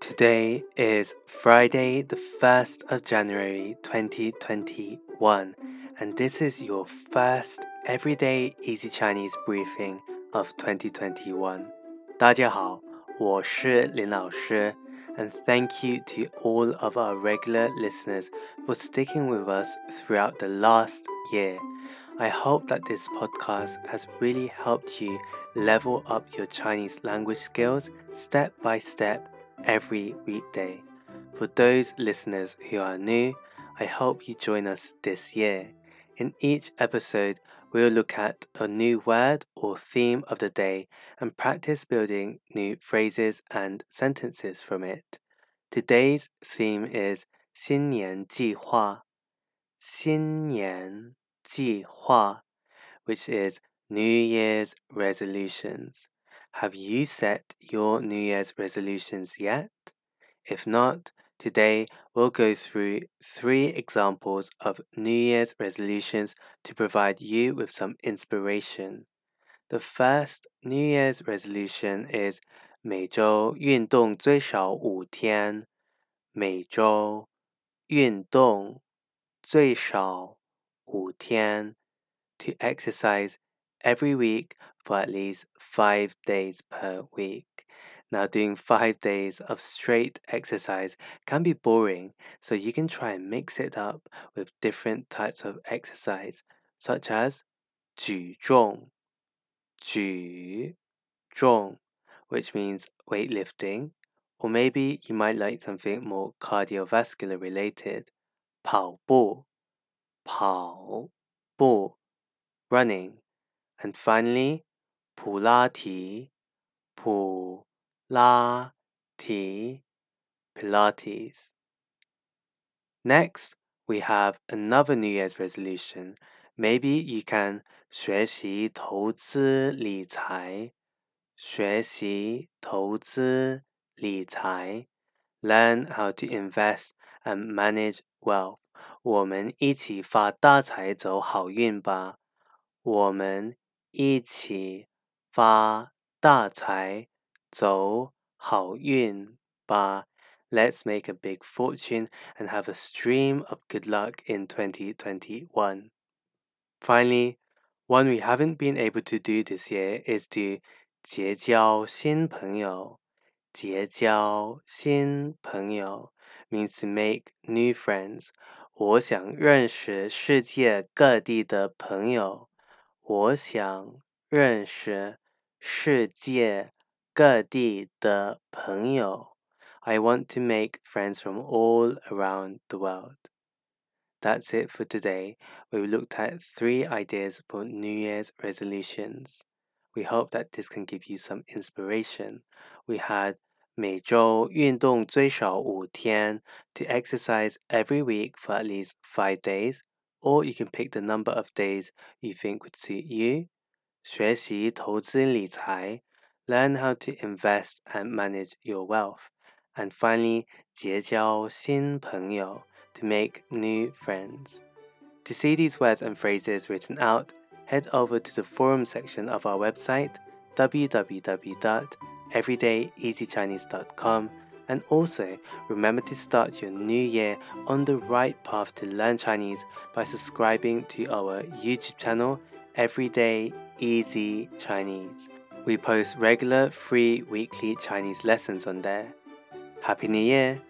Today is Friday, the 1st of January 2021, and this is your first everyday easy Chinese briefing of 2021. 大家好，我是林老师, and thank you to all of our regular listeners for sticking with us throughout the last year. I hope that this podcast has really helped you level up your Chinese language skills step by step every weekday. For those listeners who are new, I hope you join us this year. In each episode, we'll look at a new word or theme of the day and practice building new phrases and sentences from it. Today's theme is 新年计划,新年计划, which is New Year's resolutions. Have you set your New Year's resolutions yet? If not, today we'll go through three examples of New Year's resolutions to provide you with some inspiration. The first New Year's resolution is 每周运动最少五天。每周运动最少五天。To exercise every week for at least five days per week. Now, doing five days of straight exercise can be boring, so you can try and mix it up with different types of exercise, such as 举重,举重, which means weightlifting, or maybe you might like something more cardiovascular related, 跑步,跑步, running. And finally, 普拉提，普拉提，Pilates. Next, we have another New Year's resolution. Maybe you can 学习投资理财，学习投资理财，learn how to invest and manage wealth. 我们一起发大财，走好运吧。我们一起 发大财，走好运吧。Let's make a big fortune and have a stream of good luck in 2021. Finally, one we haven't been able to do this year is to 结交新朋友。结交新朋友 means to make new friends. 我想认识世界各地的朋友。我想认识世界各地的朋友。I want to make friends from all around the world. That's it for today. We looked at three ideas for New Year's resolutions. We hope that this can give you some inspiration. We had 每周运动最少五天 to exercise every week for at least five days, or you can pick the number of days you think would suit you. 学习投资理财，learn how to invest and manage your wealth. And finally, 结交新朋友 to make new friends. To see these words and phrases written out, head over to the forum section of our website www.everydayeasychinese.com and also remember to start your new year on the right path to learn Chinese by subscribing to our YouTube channel Everyday Easy Chinese. We post regular free weekly Chinese lessons on there. Happy New Year!